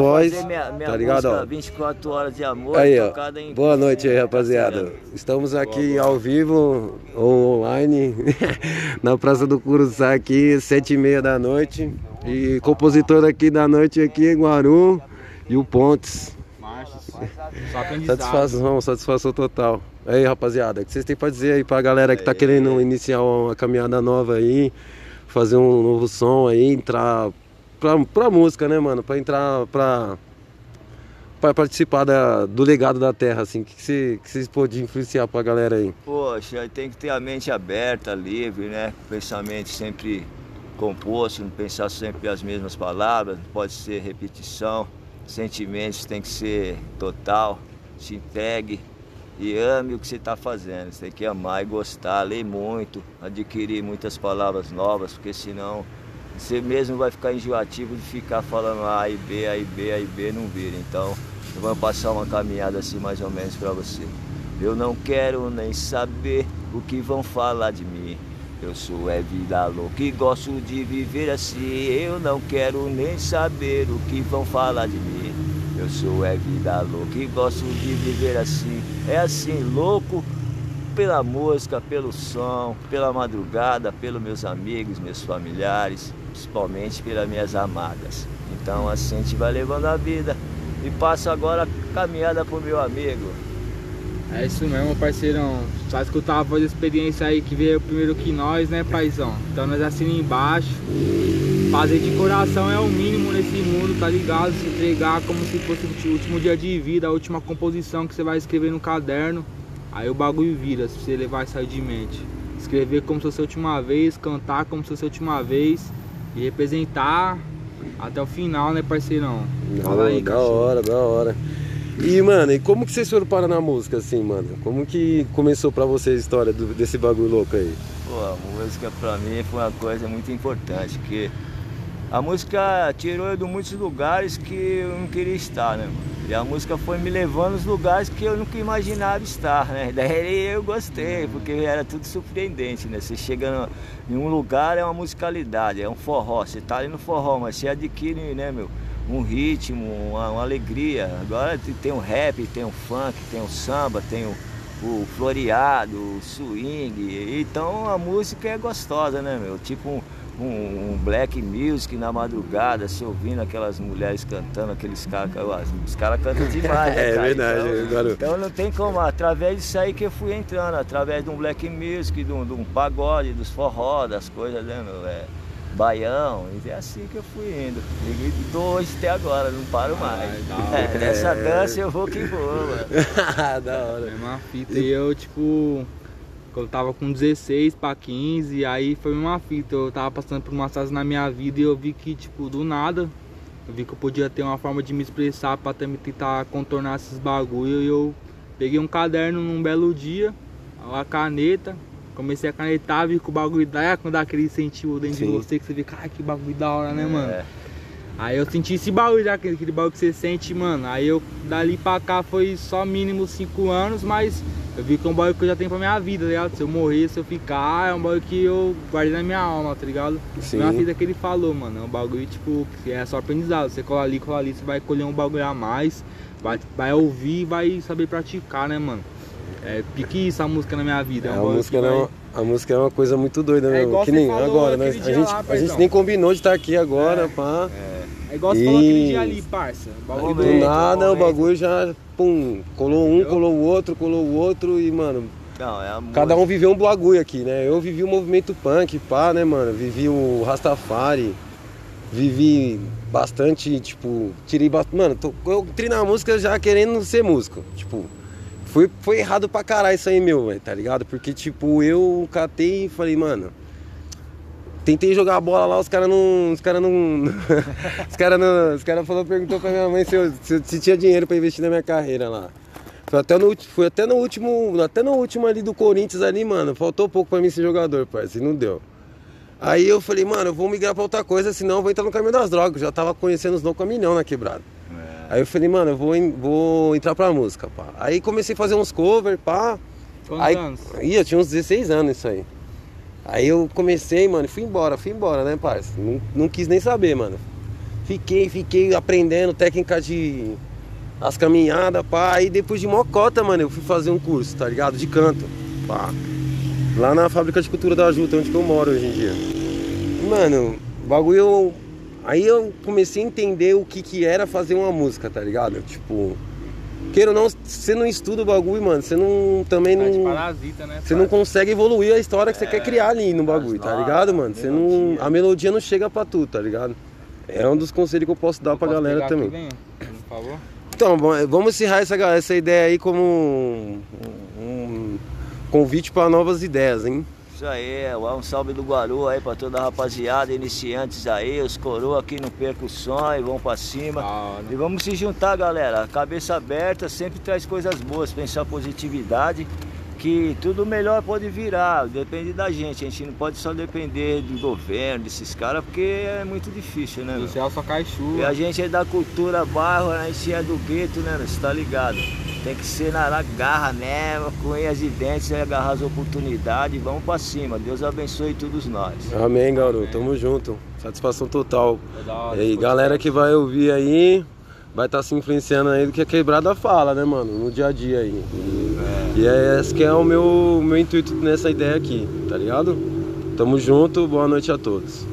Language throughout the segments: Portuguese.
após. Minha, minha tá ligado? Ó. 24 horas de amor. Aí, ó. Boa noite aí, rapaziada. Estamos aqui boa, boa. ao vivo, online, na Praça do Curuçá aqui, sete e meia da noite. E compositor aqui da noite aqui, Guaru e o Pontes. Satisfação, satisfação total. Aí, rapaziada, o que vocês têm pra dizer aí pra galera que tá querendo iniciar uma caminhada nova aí, fazer um novo som aí, entrar pra, pra música, né, mano? Pra entrar pra, pra participar da, do legado da terra, assim. O que, vocês que cê podem influenciar pra galera aí? Poxa, tem que ter a mente aberta, livre, né? Pensamento sempre composto, não pensar sempre as mesmas palavras, não pode ser repetição. Sentimentos tem que ser total, se entregue e ame o que você está fazendo. Você tem que amar e gostar, ler muito, adquirir muitas palavras novas, porque senão você mesmo vai ficar enjoativo de ficar falando A e B, A e B, A e B, não vira. Então, eu vou passar uma caminhada assim mais ou menos para você. Eu não quero nem saber o que vão falar de mim. Eu sou é vida louca e gosto de viver assim. Eu não quero nem saber o que vão falar de mim. Eu sou é vida louca e gosto de viver assim. É assim, louco pela música, pelo som, pela madrugada, pelos meus amigos, meus familiares, principalmente pelas minhas amadas. Então assim a gente vai levando a vida. E passo agora a caminhada pro meu amigo. É isso mesmo, parceirão. Só escutar a voz da experiência aí que veio primeiro que nós, né, paizão? Então nós assinamos embaixo. Fazer de coração é o mínimo nesse mundo, tá ligado? Se entregar como se fosse o último dia de vida, a última composição que você vai escrever no caderno. Aí o bagulho vira, se você levar isso aí de mente. Escrever como se fosse a última vez, cantar como se fosse a última vez e representar até o final, né, parceirão? Fala aí, Da hora, da hora. E, mano, e como que vocês foram parar na música, assim, mano? Como que começou pra vocês a história do, desse bagulho louco aí? Pô, a música pra mim foi uma coisa muito importante, porque a música tirou eu de muitos lugares que eu não queria estar, né, mano? E a música foi me levando aos lugares que eu nunca imaginava estar, né? Daí eu gostei, porque era tudo surpreendente, né? Você chega em um lugar, é uma musicalidade, é um forró. Você tá ali no forró, mas você adquire, né, meu? um ritmo, uma, uma, alegria. Agora tem o rap, tem o funk, tem o samba, tem o, o floreado, o swing. Então a música é gostosa, né, meu? Tipo um, um, um black music na madrugada, se ouvindo aquelas mulheres cantando, aqueles caras. Os caras cantam demais, né, É cara? verdade, então, então não tem como. Através disso aí que eu fui entrando, através de um black music, de um, de um pagode, dos forró, das coisas, né, meu? É, Baião, e é assim que eu fui indo. E tô hoje até agora, não paro mais. Ai, é, nessa dança eu vou que vou, mano. da hora. É uma fita. E eu, tipo, eu tava com 16 para 15, aí foi uma fita. Eu tava passando por uma fase na minha vida e eu vi que, tipo, do nada, eu vi que eu podia ter uma forma de me expressar pra tentar contornar esses bagulho. E eu peguei um caderno num belo dia, uma caneta, Comecei a canetar, vi que o bagulho dá, quando dá aquele incentivo dentro Sim. de você, que você vê, cara, que bagulho da hora, né, é. mano? Aí eu senti esse bagulho já, aquele, aquele bagulho que você sente, mano. Aí eu, dali pra cá, foi só mínimo 5 anos, mas eu vi que é um bagulho que eu já tenho pra minha vida, tá ligado? Se eu morrer, se eu ficar, é um bagulho que eu guardei na minha alma, tá ligado? Sim. Minha vida que ele falou, mano. É um bagulho, tipo, que é só aprendizado. Você cola ali, cola ali, você vai colher um bagulho a mais, vai, vai ouvir e vai saber praticar, né, mano? É pique isso a música na minha vida. É, é a, música vai... não, a música é uma coisa muito doida é mesmo. Que nem agora, né? A gente, lá, a gente nem combinou de estar aqui agora, é, pá. É, é igual você e... falou aquele dia ali, parça. Bagulho do nada, o bagulho já, pum, colou um, colou o outro, colou o outro e, mano. Não, é cada um viveu um bagulho aqui, né? Eu vivi o movimento punk, pá, né, mano? Vivi o Rastafari, vivi bastante, tipo, tirei bastante. Mano, tô, eu entrei na música já querendo ser músico. Tipo, foi, foi errado pra caralho isso aí, meu, véio, tá ligado? Porque, tipo, eu catei e falei, mano. Tentei jogar a bola lá, os caras não. Os caras não. os caras não. Os caras falou, perguntou pra minha mãe se, eu, se, se, tinha dinheiro pra investir na minha carreira lá. Foi até no, foi até no último. Até no último ali do Corinthians ali, mano. Faltou pouco pra mim ser jogador, parceiro. Não deu. Aí eu falei, mano, eu vou migrar pra outra coisa, senão eu vou entrar no caminho das drogas. Eu já tava conhecendo os não caminhão na quebrada. Aí eu falei, mano, eu vou, vou entrar pra música, pá. Aí comecei a fazer uns covers, pá. Quantos aí, anos? Ia, tinha uns 16 anos isso aí. Aí eu comecei, mano, fui embora, fui embora, né, parça? Não, não quis nem saber, mano. Fiquei, fiquei aprendendo técnica de as caminhadas, pá. Aí depois de mocota, mano, eu fui fazer um curso, tá ligado? De canto, pá. Lá na fábrica de cultura da Juta, onde eu moro hoje em dia. Mano, bagulho. Aí eu comecei a entender o que que era fazer uma música, tá ligado? Tipo. Queira ou não, você não estuda o bagulho, mano. Você não. Também não. É parasita, né? Você não consegue evoluir a história que você é, quer criar ali no bagulho, tá ligado, mano? Você não. A melodia não chega pra tu, tá ligado? É um dos conselhos que eu posso dar eu pra posso galera também. Aqui, por favor. Então, vamos encerrar essa, essa ideia aí como um, um convite para novas ideias, hein? Isso aí, um salve do Guaru aí pra toda a rapaziada, iniciantes aí, os coroa aqui no percussão e vão pra cima. Ah, e vamos se juntar, galera. Cabeça aberta sempre traz coisas boas, pensar positividade que tudo melhor pode virar, depende da gente. A gente não pode só depender do governo, desses caras, porque é muito difícil, né? O céu só cai chuva. E a gente é da cultura bairro, a gente é do gueto, né? Você tá ligado? Tem que ser na garra mesmo, com e dentes, agarrar as oportunidades vamos pra cima. Deus abençoe todos nós. Amém, garoto. Tamo junto. Satisfação total. E aí, galera que vai ouvir aí, vai estar tá se influenciando aí do que a quebrada fala, né, mano? No dia a dia aí. E é esse que é o meu, meu intuito nessa ideia aqui, tá ligado? Tamo junto, boa noite a todos.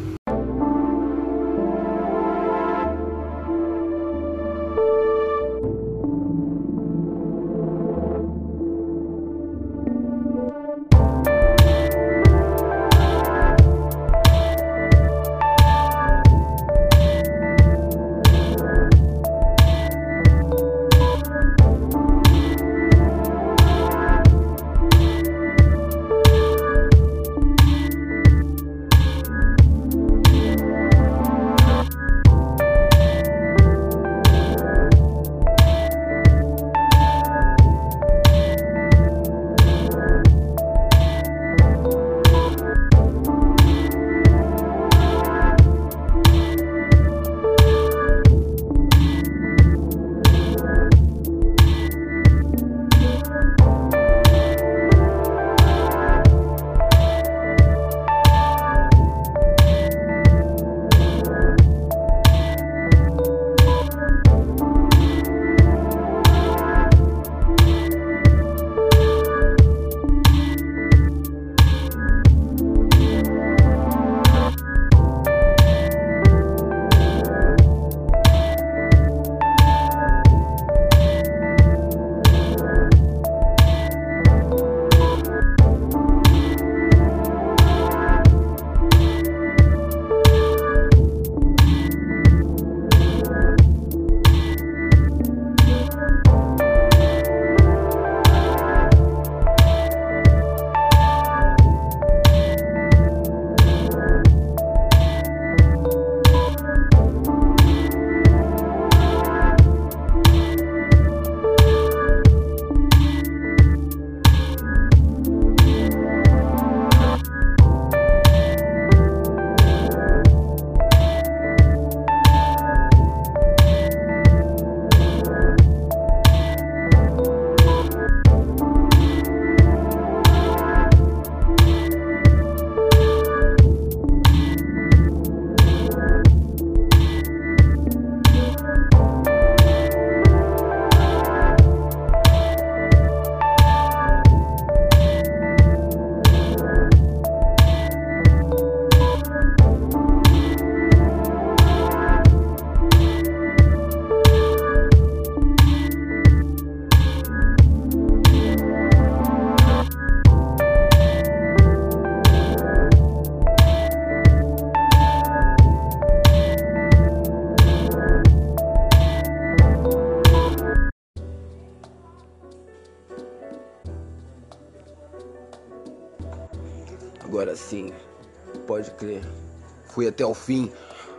Fui até o fim,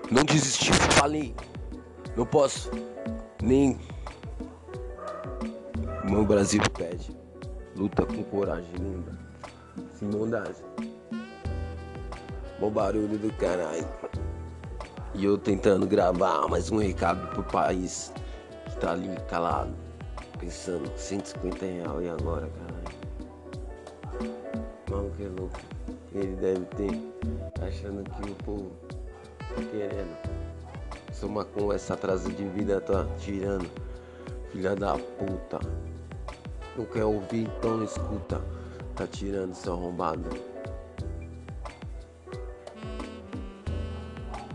não desisti, falei, não posso nem. Meu Brasil pede, luta com coragem, lembra? Sem bondade. Bom barulho do caralho. E eu tentando gravar mais um recado pro país que tá ali calado, pensando, 150 reais e agora, caralho? Mano, que louco. Ele deve ter achando que o povo tá querendo Soma com essa atraso de vida tá tirando. Filha da puta. Não quer ouvir, então escuta. Tá tirando seu arrombado.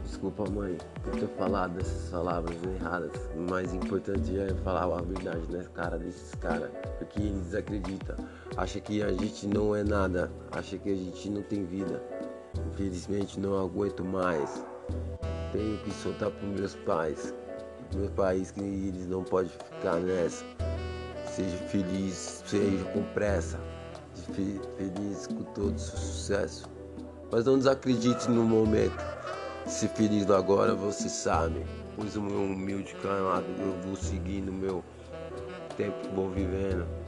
Desculpa, mãe, por ter falado essas palavras erradas. O mais importante é falar a verdade na cara desses caras. Porque eles acreditam. Acha que a gente não é nada. Acha que a gente não tem vida. Infelizmente não aguento mais. Tenho que soltar para meus pais. Meus pais que eles não podem ficar nessa. Seja feliz, seja com pressa. Feliz com todo sucesso. Mas não desacredite no momento. Se feliz agora, você sabe. Pois o meu humilde canal eu vou seguindo meu tempo, vou vivendo.